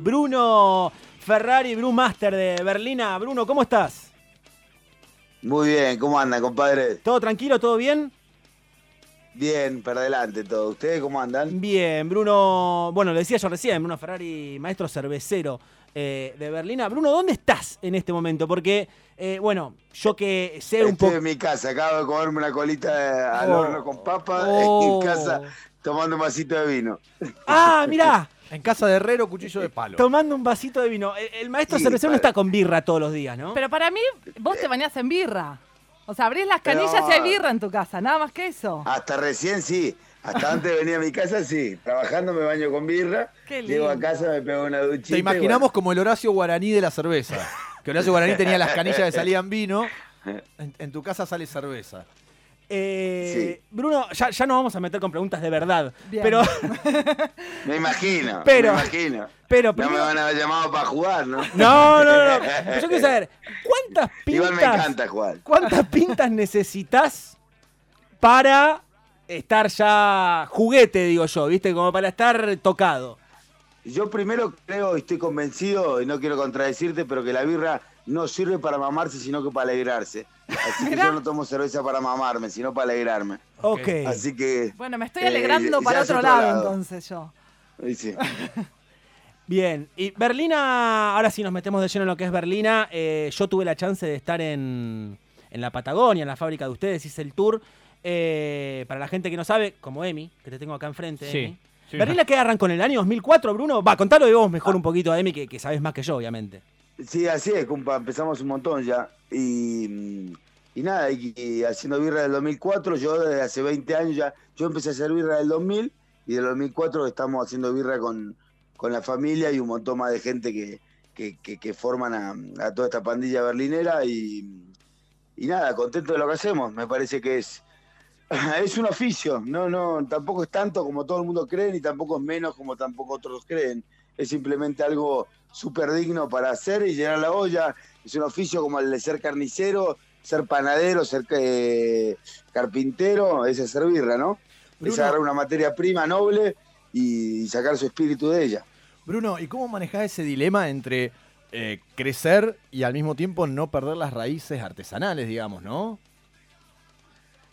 Bruno Ferrari, Brewmaster de Berlina. Bruno, ¿cómo estás? Muy bien, ¿cómo andan, compadre? ¿Todo tranquilo? ¿Todo bien? Bien, para adelante todo. ¿Ustedes cómo andan? Bien, Bruno, bueno, le decía yo recién, Bruno Ferrari, maestro cervecero eh, de Berlina. Bruno, ¿dónde estás en este momento? Porque, eh, bueno, yo que sé un Estoy poco... en mi casa, acabo de comerme una colita al Oh. horno con papa Oh. en casa tomando un vasito de vino. Ah, mirá, En casa de herrero, cuchillo de palo. tomando un vasito de vino. El, el maestro Sí, cervecero no está con birra todos los días, ¿no? Pero para mí, vos te bañás en birra. O sea, abrís las canillas Pero- y hay birra en tu casa, nada más que eso. Hasta recién sí, hasta antes de venir a mi casa sí. Trabajando me baño con birra, Qué llego a lindo. casa, me pego una duchita. Te imaginamos como el Horacio Guaraní de la cerveza. Que Horacio Guaraní tenía las canillas que salían vino. En, en tu casa sale cerveza. Eh, Bruno, ya, ya nos vamos a meter con preguntas de verdad. Bien. Pero, me imagino, Pero- me imagino. pero No me van a haber llamado para jugar, ¿no? No, no, no. no. Yo quiero saber, ¿cuántas Igual me pintas, encanta jugar. ¿cuántas pintas necesitas para estar ya juguete, digo yo, viste? Como para estar tocado. Yo primero creo y estoy convencido, y no quiero contradecirte, pero que la birra no sirve para mamarse, sino que para alegrarse. Así que yo no tomo cerveza para mamarme, sino para alegrarme. Ok. Así que, Bueno, me estoy Eh, alegrando ya para otro otro lado, lado. entonces yo. y sí. Bien. Y Berlina, ahora sí nos metemos de lleno en lo que es Berlina. eh, yo tuve la chance de estar en, en la Patagonia, en la fábrica de ustedes, hice el tour. Eh, para la gente que no sabe, como Emi, que te tengo acá enfrente. Sí, Emi. sí. ¿Berlina qué arrancó en el año 2004, Bruno? Va, contalo de vos mejor un poquito a Emi, que, que sabes más que yo, obviamente. Sí, así es, compa, empezamos un montón ya. Y, y nada, y, haciendo birra del 2004, yo desde hace 20 años ya, yo empecé a hacer birra del 2000 y del 2004 estamos haciendo birra con, con la familia y un montón más de gente que, que, forman a, a toda esta pandilla berlinera y, y nada, contento de lo que hacemos, me parece que es... Es un oficio, no, no, tampoco es tanto como todo el mundo cree, ni tampoco es menos como tampoco otros creen. Es simplemente algo súper digno para hacer y llenar la olla. Es un oficio como el de ser carnicero, ser panadero, ser eh, carpintero, es hacer birra, ¿no? Es agarrar una materia prima noble y sacar su espíritu de ella. Bruno, ¿y cómo manejás ese dilema entre eh, crecer y al mismo tiempo no perder las raíces artesanales, digamos, no?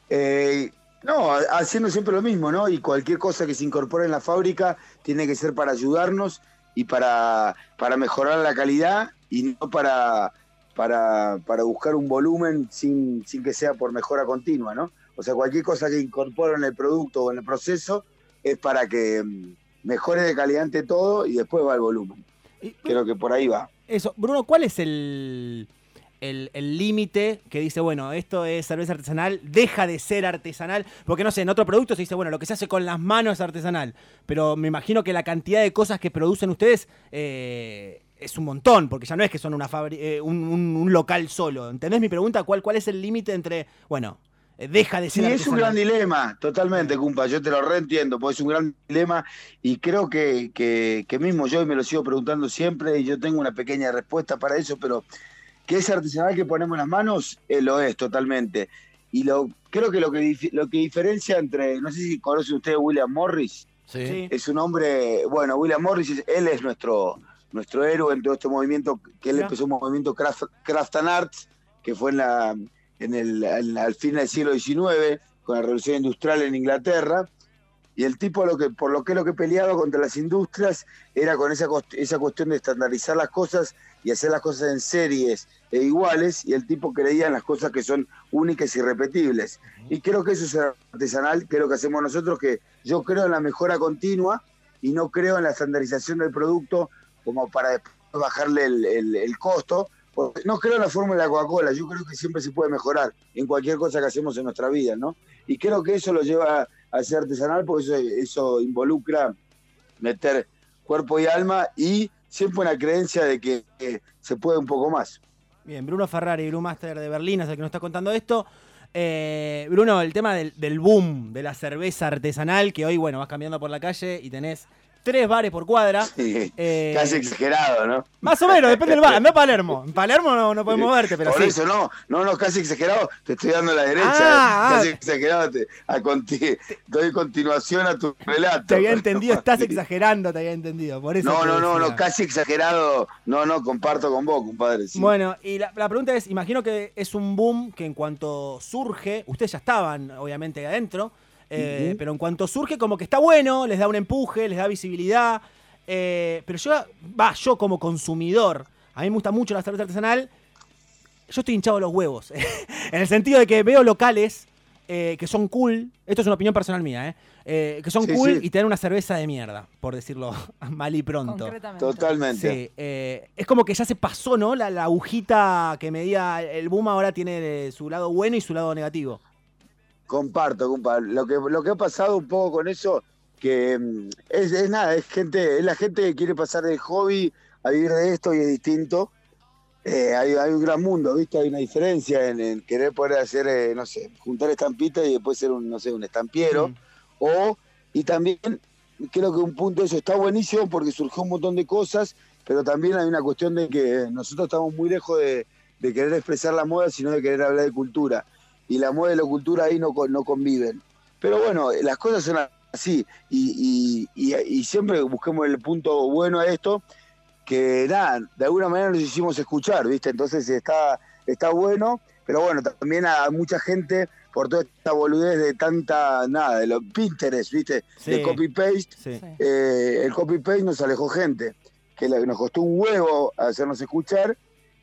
Eh, no, haciendo siempre lo mismo, ¿no? Y cualquier cosa que se incorpore en la fábrica tiene que ser para ayudarnos y para, para mejorar la calidad y no para, para, para buscar un volumen sin, sin que sea por mejora continua, ¿no? O sea, cualquier cosa que incorpore en el producto o en el proceso es para que mm, mejore de calidad ante todo y después va el volumen. Creo que por ahí va. Eso, Bruno, ¿cuál es el el límite que dice, bueno, esto es cerveza artesanal, deja de ser artesanal? Porque no sé, en otro producto se dice, bueno, lo que se hace con las manos es artesanal, pero me imagino que la cantidad de cosas que producen ustedes eh, es un montón, porque ya no es que son una eh, un, un- un local solo. ¿Entendés mi pregunta? ¿Cuál, cuál es el límite entre, bueno, eh, deja de Sí, ser es un gran dilema, totalmente, cumpa. Yo te lo reentiendo, porque es un gran dilema y creo que, que, que mismo yo me lo sigo preguntando siempre y yo tengo una pequeña respuesta para eso, pero que es artesanal que ponemos en las manos, eh, lo es totalmente. Y lo creo que lo que, dif- lo que diferencia entre, no sé si conocen ustedes a William Morris, Sí. es un hombre, bueno, William Morris, es- él es nuestro, nuestro héroe en todo este movimiento, que él empezó un movimiento craft, craft and arts, que fue en la, en el, en- al fin del siglo XIX, con la revolución industrial en Inglaterra, y el tipo lo que, por lo que lo que peleaba contra las industrias era con esa, esa cuestión de estandarizar las cosas y hacer las cosas en series e iguales, y el tipo creía en las cosas que son únicas y repetibles. Y creo que eso es artesanal, que es lo que hacemos nosotros, que yo creo en la mejora continua y no creo en la estandarización del producto como para después bajarle el, el- el costo. No creo en la fórmula de la Coca-Cola, yo creo que siempre se puede mejorar en cualquier cosa que hacemos en nuestra vida, ¿no? Y creo que eso lo lleva a ser artesanal porque eso, eso involucra meter cuerpo y alma y siempre una creencia de que eh, se puede un poco más. Bien, Bruno Ferrari, Brewmaster de Berlín, es el que nos está contando esto. Eh, Bruno, el tema del, del boom de la cerveza artesanal, que hoy, bueno, vas caminando por la calle y tenés tres bares por cuadra. Sí, Eh, Casi exagerado, ¿no? Más o menos, depende del bar. Anda a Palermo. En Palermo no, no podemos verte, pero Por sí. eso no, no, no, casi exagerado, te estoy dando la derecha. Ah, eh. Casi ah. exagerado, te, a conti- doy continuación a tu relato. Te había entendido, estás exagerando, te había entendido. Por eso No, no, no, no, casi exagerado. No, no, comparto con vos, compadre. sí. Bueno, y la, la pregunta es, imagino que es un boom que en cuanto surge, ustedes ya estaban obviamente adentro, eh, pero en cuanto surge como que está bueno, les da un empuje, les da visibilidad, eh, pero yo, va, yo como consumidor, a mí me gusta mucho la cerveza artesanal, yo estoy hinchado de los huevos, en el sentido de que veo locales eh, que son cool, esto es una opinión personal mía, eh, eh, que son Sí, cool sí. y te dan una cerveza de mierda, por decirlo mal y pronto. Totalmente. Sí, eh, es como que ya se pasó, ¿no? La, la agujita que medía el boom ahora tiene su lado bueno y su lado negativo. Comparto, compa. Lo que, lo que ha pasado un poco con eso, que mm, es, es nada, es gente, es la gente que quiere pasar del hobby a vivir de esto y es distinto. Eh, hay, hay un gran mundo, ¿viste? Hay una diferencia en, en querer poder hacer, eh, no sé, juntar estampitas y después ser un, no sé, un estampiero. Mm. O, y también creo que un punto de eso está buenísimo porque surgió un montón de cosas, pero también hay una cuestión de que nosotros estamos muy lejos de, de querer expresar la moda, sino de querer hablar de cultura. Y la moda y la cultura ahí no, no conviven. Pero bueno, las cosas son así. Y, y- y- y siempre busquemos el punto bueno a esto, que nada, de alguna manera nos hicimos escuchar, ¿viste? Entonces está, está bueno, pero bueno, también a mucha gente por toda esta boludez de tanta, nada, de los Pinterest, ¿viste? Sí. De copy-paste, Sí. Eh, el copy-paste nos alejó gente, que nos costó un huevo hacernos escuchar,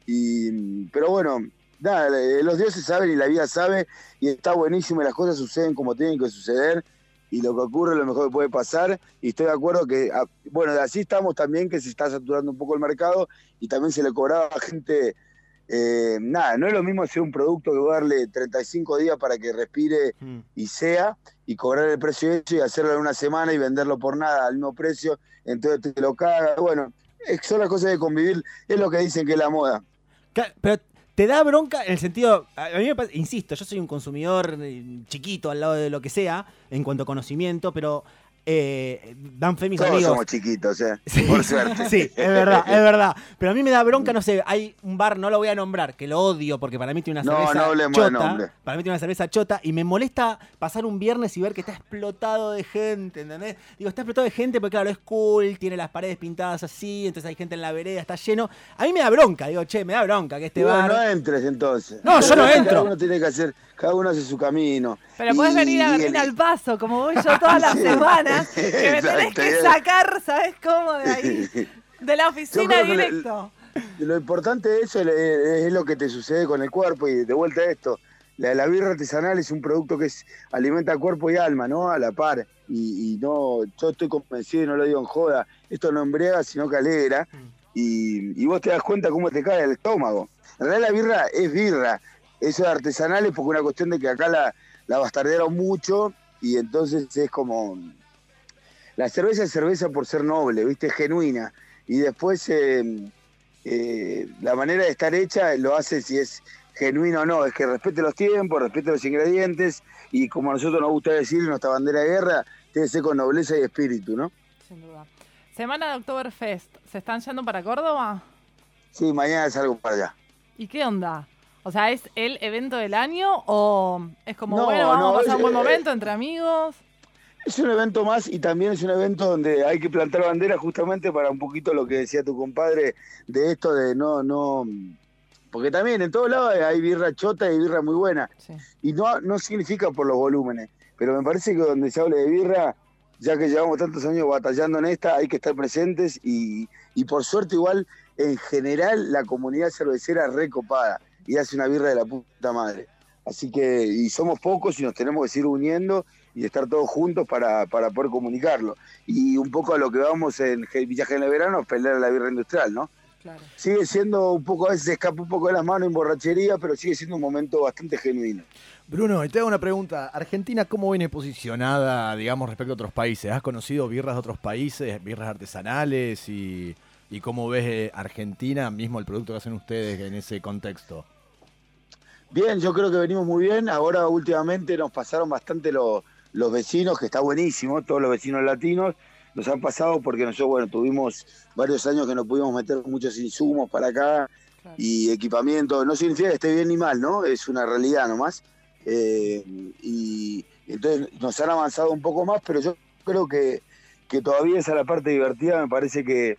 y, pero bueno, nada, eh, los dioses saben y la vida sabe, y está buenísimo, y las cosas suceden como tienen que suceder, y lo que ocurre es lo mejor que puede pasar, y estoy de acuerdo que, ah, bueno, así estamos también, que se está saturando un poco el mercado, y también se le cobraba a gente, eh, nada, no es lo mismo hacer un producto que darle 35 días para que respire Mm. y sea, y cobrar el precio hecho y hacerlo en una semana y venderlo por nada al mismo precio, entonces te lo caga. Bueno, son las cosas de convivir, es lo que dicen que es la moda. Pero te da bronca en el sentido, a mí me pasa- insisto, yo soy un consumidor eh, chiquito al lado de lo que sea en cuanto a conocimiento, pero eh, dan fe mis Todos amigos. somos chiquitos, eh, Sí. por suerte. Sí, es verdad, es verdad. Pero a mí me da bronca, no sé, hay un bar, no lo voy a nombrar, que lo odio porque para mí tiene una No, cerveza no de chota. Para mí tiene una cerveza chota y me molesta pasar un viernes y ver que está explotado de gente, ¿entendés? Digo, está explotado de gente porque claro, es cool, tiene las paredes pintadas así, entonces hay gente en la vereda, está lleno. A mí me da bronca, digo, che, me da bronca que este Bueno, bar... no entres entonces. No, yo no entro. uno tiene que hacer, cada uno hace su camino. Pero Y- venir a Berlín el- al paso, como voy yo todas las semanas, que me tenés que bien. sacar, ¿sabes cómo? De ahí, de la oficina directo. Lo importante de eso es, es lo que te sucede con el cuerpo y de vuelta a esto. La, la birra artesanal es un producto que es, alimenta cuerpo y alma, ¿no? A la par. Y, y no, yo estoy convencido y no lo digo en joda. Esto no embriaga, sino que alegra. Y, y vos te das cuenta cómo te cae el estómago. En realidad la birra es birra. Eso de artesanal es porque una cuestión de que acá la, la bastardearon mucho y entonces es como... La cerveza es cerveza por ser noble, ¿viste? Genuina. Y después... eh, eh, la manera de estar hecha lo hace si es genuino o no, es que respete los tiempos, respete los ingredientes y como a nosotros nos gusta decir nuestra bandera de guerra, tiene que ser con nobleza y espíritu, ¿no? Sin duda. Semana de Oktoberfest, ¿se están yendo para Córdoba? Sí, mañana salgo para allá. ¿Y qué onda? O sea, ¿es el evento del año o es como, No, bueno, vamos no, a pasar es- un buen eh, momento entre amigos? Es un evento más y también es un evento donde hay que plantar bandera justamente para un poquito lo que decía tu compadre de esto de no, no, porque también en todos lados hay birra chota y birra muy buena. Sí. Y no, no significa por los volúmenes, pero me parece que donde se hable de birra, ya que llevamos tantos años batallando en esta, hay que estar presentes y, y por suerte igual, en general, la comunidad cervecera recopada y hace una birra de la puta madre. Así que, y somos pocos y nos tenemos que seguir uniendo y estar todos juntos para, para poder comunicarlo. Y un poco a lo que vamos en Villaje en el verano es pelear a la birra industrial, ¿no? Claro. Sigue siendo un poco, a veces se escapa un poco de las manos en borrachería, pero sigue siendo un momento bastante genuino. Bruno, y te hago una pregunta. ¿Argentina cómo viene posicionada, digamos, respecto a otros países? ¿Has conocido birras de otros países, birras artesanales? Y, y cómo ves eh, Argentina, mismo el producto que hacen ustedes en ese contexto? Bien, yo creo que venimos muy bien. Ahora últimamente nos pasaron bastante los, los vecinos, que está buenísimo, todos los vecinos latinos. nos han pasado porque nosotros, bueno, tuvimos varios años que no pudimos meter muchos insumos para acá Claro. y equipamiento. No significa que esté bien ni mal, ¿no? Es una realidad nomás. Eh, y entonces nos han avanzado un poco más, pero yo creo que, que todavía esa es la parte divertida. Me parece que,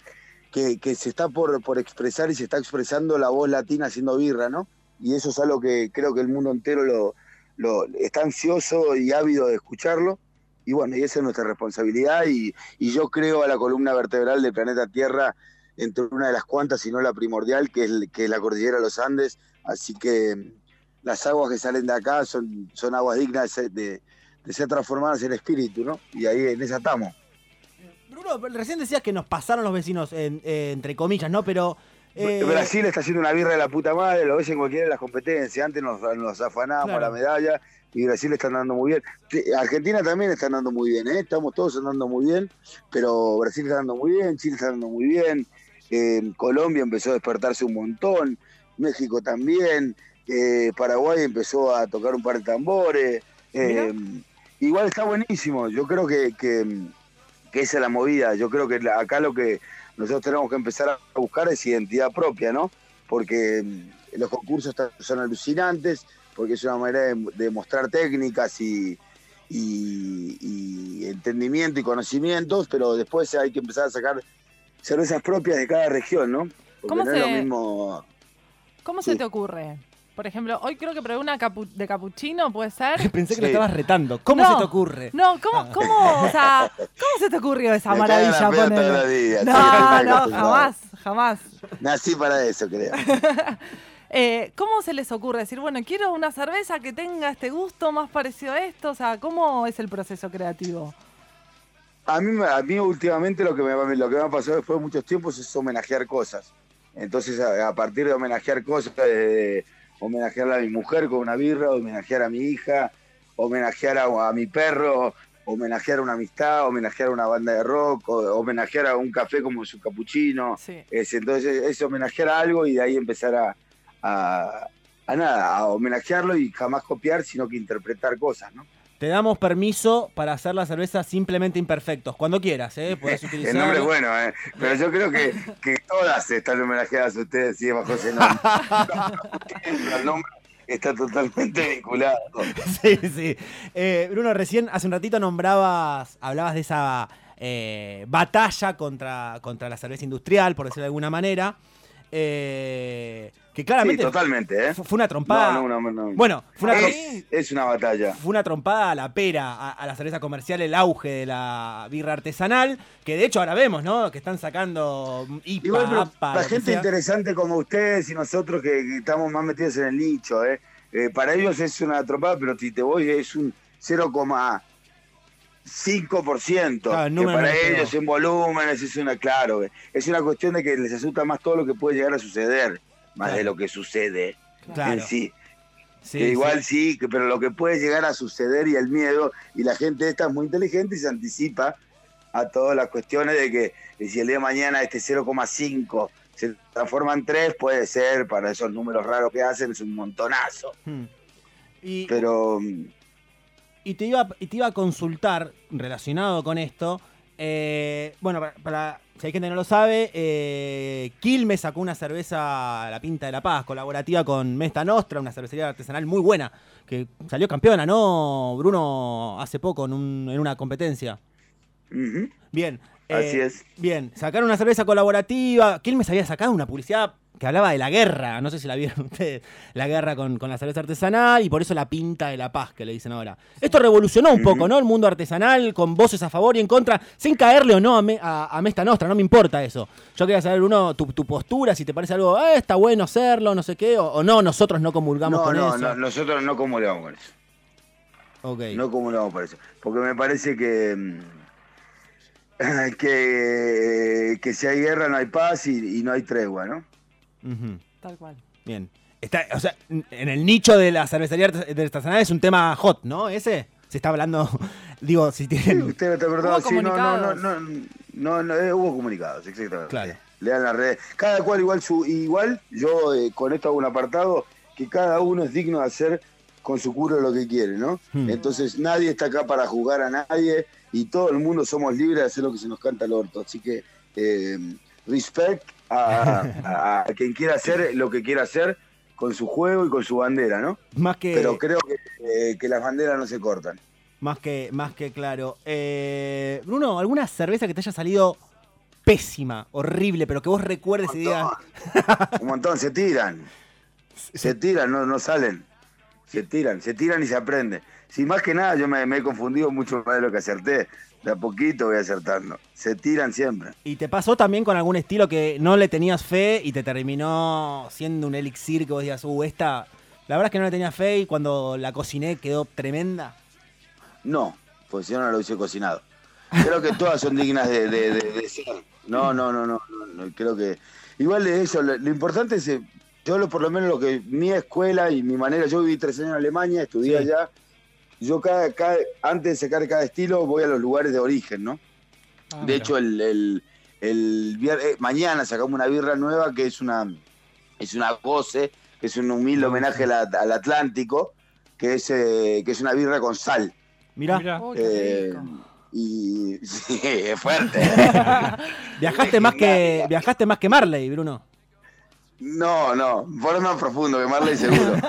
que, que se está por, por expresar y se está expresando la voz latina haciendo birra, ¿no? Y eso es algo que creo que el mundo entero lo, está ansioso y ávido de escucharlo. Y bueno, y esa es nuestra responsabilidad. Y, yo creo a la columna vertebral del planeta Tierra entre una de las cuantas, si no la primordial, que es, que la cordillera de los Andes. Así que mm, las aguas que salen de acá son, son aguas dignas de- de ser transformadas en espíritu, ¿no? Y ahí en esa estamos. Bruno, recién decías que nos pasaron los vecinos, en- eh, entre comillas, ¿no? Pero. Eh, Brasil está haciendo una birra de la puta madre, lo ves en cualquiera de las competencias. Antes nos, nos afanábamos Claro. la medalla y Brasil está andando muy bien. Argentina también está andando muy bien, ¿eh? estamos todos andando muy bien, pero Brasil está andando muy bien, Chile está andando muy bien, eh, Colombia empezó a despertarse un montón, México también, Paraguay empezó a tocar un par de tambores. igual está buenísimo, yo creo que, que, que esa es la movida, yo creo que acá lo que nosotros tenemos que empezar a buscar es identidad propia, ¿no? Porque los concursos son alucinantes, porque es una manera de, de mostrar técnicas y, y- y entendimiento y conocimientos, pero después hay que empezar a sacar cervezas propias de cada región, ¿no? Porque ¿Cómo no es lo mismo. ¿Cómo Sí. se te ocurre? Por ejemplo, hoy creo que probé una capu- de capuchino, ¿puede ser? Pensé que lo Sí. estabas retando. ¿Cómo No. se te ocurre? No, ¿cómo, cómo, o sea, cómo se te ocurrió esa Me maravilla? a pedo todos los días, No, no, jamás, jamás. Nací para eso, creo. Eh, ¿Cómo se les ocurre decir, bueno, quiero una cerveza que tenga este gusto más parecido a esto? O sea, ¿cómo es el proceso creativo? A mí, me- a mí últimamente lo que, me, lo que me ha pasado después de muchos tiempos es homenajear cosas. Entonces, a, a partir de homenajear cosas, de homenajear a mi mujer con una birra, homenajear a mi hija, homenajear a, a mi perro, homenajear a una amistad, homenajear a una banda de rock, homenajear a un café como su capuchino. Sí. Es, entonces, es homenajear a algo y de ahí empezar a, a, a nada, a homenajearlo y jamás copiar, sino que interpretar cosas, ¿no? Te damos permiso para hacer la cerveza simplemente imperfectos. Cuando quieras, ¿eh? Podés El nombre es bueno, ¿eh? pero yo creo que, que todas están homenajeadas a ustedes sí, bajo ese nombre. El nombre está totalmente vinculado. Sí, sí. Eh, Bruno, recién hace un ratito nombrabas, hablabas de esa eh, batalla contra, contra la cerveza industrial, por decirlo de alguna manera. Eh, que Sí, claramente totalmente, ¿eh? fu- fue una trompada. No, no, no, no. Bueno, fue una, tro- es, es una batalla. fue una trompada a la pera, a, a la cerveza comercial, el auge de la birra artesanal, que de hecho ahora vemos, ¿no? Que están sacando IPA, Igual, pero APA, la gente sea. interesante como ustedes y nosotros que, que estamos más metidos en el nicho, ¿eh? Eh, para ellos es una trompada, pero si te voy es un 0,5%. Claro, el que para ellos en volúmenes es una, claro, es una cuestión de que les asusta más todo lo que puede llegar a suceder, más Claro. de lo que sucede Claro. en sí. Sí, que sí. igual sí, pero lo que puede llegar a suceder y el miedo, y la gente esta es muy inteligente y se anticipa a todas las cuestiones de que si el día de mañana este 0,5 se transforma en 3, puede ser, para esos números raros que hacen, es un montonazo. Hmm. Y, Pero mm, Y te iba, y te iba a consultar, relacionado con esto, eh, bueno, para, para- si hay gente que no lo sabe, eh, Quilmes sacó una cerveza, La Pinta de la Paz, colaborativa con Mesta Nostra, una cervecería artesanal muy buena, que salió campeona, ¿no, Bruno? Hace poco en, un- en una competencia. Bien. así eh, es. Bien, sacaron una cerveza colaborativa. Quilmes había sacado una publicidad que hablaba de la guerra. No sé si la vieron ustedes. La guerra con, con la cerveza artesanal y por eso la pinta de la paz que le dicen ahora. Esto revolucionó un poco. ¿no? El mundo artesanal con voces a favor y en contra, sin caerle o no a, Me- a, a Mesta Nostra. No me importa eso. Yo quería saber, uno, tu, tu postura, si te parece algo, "Ah, está bueno hacerlo, no sé qué, o, o no, nosotros no comulgamos No, con no, eso. no, nosotros no comulgamos con eso. Ok. No comulgamos por eso. Porque me parece que, mm, que, que si hay guerra no hay paz y, y no hay tregua, ¿no? Tal cual. Bien. Está, o sea, en el nicho de la cervecería de artesanal es un tema hot, ¿no? Ese se está hablando, digo, si Sí, tienen... usted está perdón, Hubo sí, no, no, no, no, no, eh, hubo comunicados, exactamente. Claro. Lean las redes. Cada cual igual su, igual, yo eh, con esto hago un apartado, que cada uno es digno de hacer con su culo lo que quiere, ¿no? Hmm. Entonces nadie está acá para juzgar a nadie y todo el mundo somos libres de hacer lo que se nos canta al orto. Así que eh, respect a, quien quiera hacer lo que quiera hacer con su juego y con su bandera, ¿no? Más que, Pero creo que, eh, que las banderas no se cortan. más que, más que claro. Eh, Bruno, ¿alguna cerveza que te haya salido pésima, horrible, pero que vos recuerdes y digas. Un montón, se tiran. Se tiran, no, no salen. Se tiran, se tiran y se aprende. Si más que nada yo me, me he confundido mucho más de lo que acerté. De a poquito voy acertando. Se tiran siempre. ¿Y te pasó también con algún estilo que no le tenías fe y te terminó siendo un elixir que vos digas, uh, esta, la verdad es que no le tenía fe y cuando la cociné quedó tremenda? No, pues yo no lo hubiese cocinado. Creo que todas son dignas de, de- de- de ser. No, no, no, no, no, no, Creo que. Igual de eso, lo, lo importante es. eh, Yo, lo, por lo menos, lo que. Mi escuela y mi manera. Yo viví tres años en Alemania, estudié Sí. allá. Yo, cada, cada- antes de sacar cada estilo, voy a los lugares de origen, ¿no? Ah, De hecho, el, el, el vier- eh, mañana sacamos una birra nueva que es una es una goce, que es un humilde homenaje al, al Atlántico, que es, eh, que es una birra con sal. Mirá, Mirá. Uy, qué Eh, rico. y sí, es fuerte. viajaste más que viajaste más que Marley, Bruno. No, no, por más profundo que Marley seguro.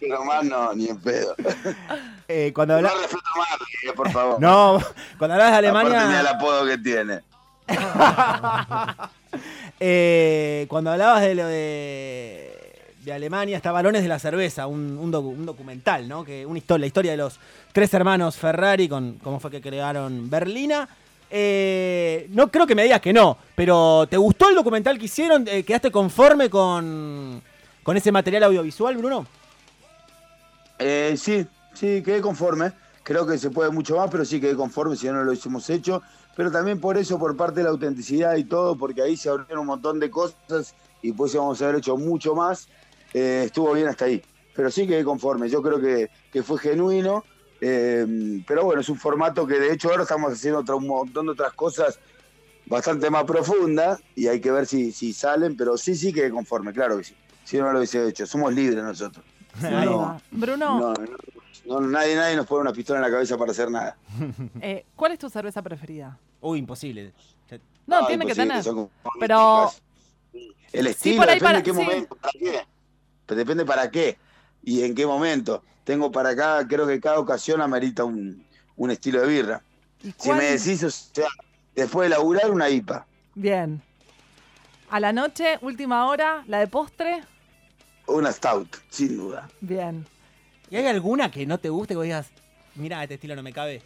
Pero más no, ni en pedo. Eh, cuando No habla- respeto a Marley, eh, por favor. No, cuando hablabas de Aparte, mira el Alemania, apodo que tiene. eh, cuando hablabas de lo de, de Alemania, está Balones de la Cerveza, un, un docu- un documental, ¿no? Que una historia, la historia de los tres hermanos Ferrari, con cómo fue que crearon Berlina. Eh, no creo que me digas que no, pero ¿te gustó el documental que hicieron? Eh, ¿Quedaste conforme con, con ese material audiovisual, Bruno? Eh, sí, sí, quedé conforme. Creo que se puede mucho más, pero sí quedé conforme si no lo hubiésemos hecho. Pero también por eso, por parte de la autenticidad y todo, porque ahí se abrieron un montón de cosas y pues íbamos a haber hecho mucho más. estuvo bien hasta ahí. Pero sí quedé conforme. Yo creo que, que fue genuino. Eh, pero bueno, es un formato que de hecho ahora estamos haciendo otro- un montón de otras cosas bastante más profundas y hay que ver si, si salen. Pero sí, sí quedé conforme, claro que sí. Si no, no lo hubiese hecho. Somos libres nosotros. No. Bruno, No, no, no, nadie, nadie nos pone una pistola en la cabeza para hacer nada. eh, ¿cuál es tu cerveza preferida? Uy, imposible. No, No, tiene que tener. son Pero-. El estilo depende para- de qué sí. momento, para qué. Pero depende para qué y en qué momento. Tengo para acá, creo que cada ocasión amerita un, un estilo de birra. ¿Y Si me decís, o sea, después de laburar una IPA, Bien. A la noche, última hora, la de postre. una stout, sin duda. Bien. ¿Y hay alguna que no te guste que vos digas, mira, este estilo no me cabe?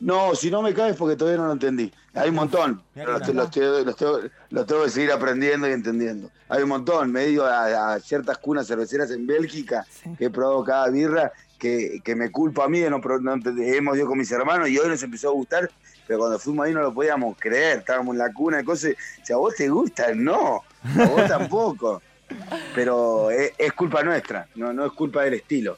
No, si no me caes porque todavía no lo entendí. Hay un montón, los, te- los te- los tengo, los tengo que seguir aprendiendo y entendiendo. Hay un montón, me he ido a, a ciertas cunas cerveceras en Bélgica Sí. que he probado cada birra que, que me culpa a mí de no, no hemos ido con mis hermanos y hoy nos empezó a gustar, pero cuando fuimos ahí no lo podíamos creer, estábamos en la cuna y cosas, si a vos te gusta, no, a vos tampoco. Pero es, es culpa nuestra, no, no es culpa del estilo.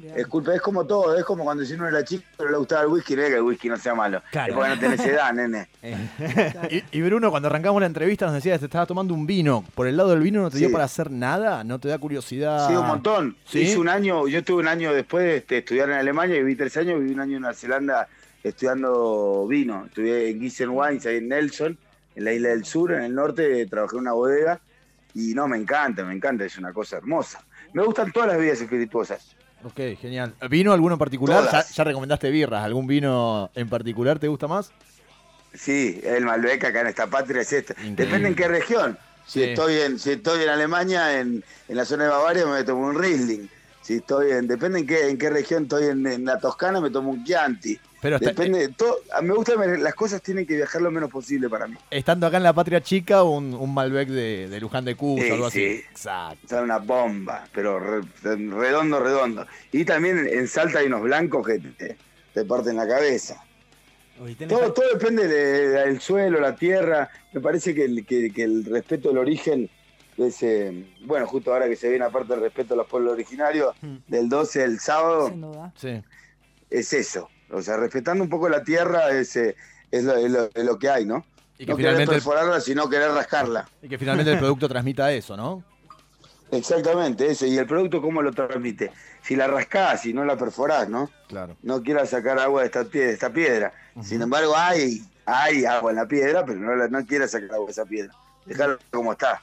Bien. Es culpa, es como todo, es como cuando si uno era chico pero le gustaba el whisky, no es que el whisky no sea malo. Claro. Es porque no tenés edad, nene. Eh, Y, y Bruno, cuando arrancamos la entrevista nos decía que te estabas tomando un vino. ¿Por el lado del vino no te dio para hacer nada? ¿No te da curiosidad? Sí, un montón. ¿Sí? Hice un año, yo estuve un año después de este, estudiar en Alemania, viví tres años, viví un año en Nueva Zelanda estudiando vino. Estudié en Gissen Wines, ahí en Nelson, en la isla del sur, en el norte, trabajé en una bodega y no, me encanta, me encanta, es una cosa hermosa. Me gustan todas las bebidas espirituosas. Ok, genial. ¿Vino alguno en particular? Ya, ya recomendaste birras. ¿Algún vino en particular te gusta más? Sí, el Malbec acá en esta patria es este. Increíble. Depende en qué región. Si Sí. estoy en, si estoy en Alemania, en, en la zona de Bavaria, me tomo un Riesling. Si estoy en, depende en qué, en qué región estoy en, en la Toscana, me tomo un Chianti. Pero está- Depende, todo, a- me gusta, las cosas tienen que viajar lo menos posible para mí. estando acá en la patria chica, un, un Malbec de, de Luján de Cuyo, Sí, algo así. sí. Exacto. O sea, una bomba, pero re- redondo, redondo. Y también en Salta hay unos blancos que te, te parten la cabeza. uy, Todo, todo depende de- del suelo, la tierra. Me parece que el, que, que el respeto al origen es, eh, bueno, justo ahora que se viene aparte del respeto a los pueblos originarios, Mm. del 12 del sábado, Sin duda. Sí. es eso. O sea, respetando un poco la tierra es, eh, es, lo, es lo- es lo que hay, ¿no? Y que, No querer finalmente, perforarla, sino querer rascarla. y que finalmente el producto transmita eso, ¿no? Exactamente, ese. ¿Y el producto cómo lo transmite? Si la rascás, si no la perforás, ¿no? Claro. No quieras sacar agua de esta, pie- de esta piedra. Sin embargo, hay, hay agua en la piedra, pero no, la- no quieras sacar agua de esa piedra. Dejarlo como está.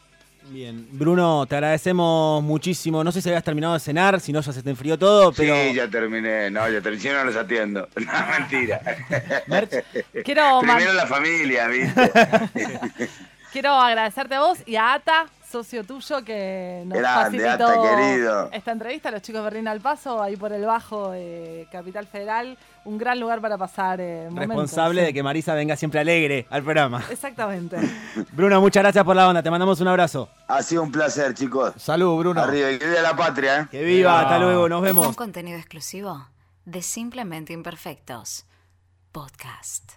Bien, Bruno, te agradecemos muchísimo. No sé si habías terminado de cenar, si no ya se te enfrió todo, pero Sí, ya terminé. No, ya terminé. Si no los atiendo. No, mentira. Quiero, Primero la familia, ¿viste? quiero agradecerte a vos y a Ata, socio tuyo, que nos Grande, facilitó Ata, querido. esta entrevista. Los chicos de Berlín al Paso, ahí por el bajo de Capital Federal. Un gran lugar para pasar eh, momentos. responsable de que Marisa venga siempre alegre al programa. Exactamente. Bruno, muchas gracias por la onda. Te mandamos un abrazo. Ha sido un placer, chicos. Salud, Bruno. Arriba, y que viva la patria, ¿eh? Que viva, hasta luego, nos Un vemos. contenido exclusivo de Simplemente Imperfectos. Podcast.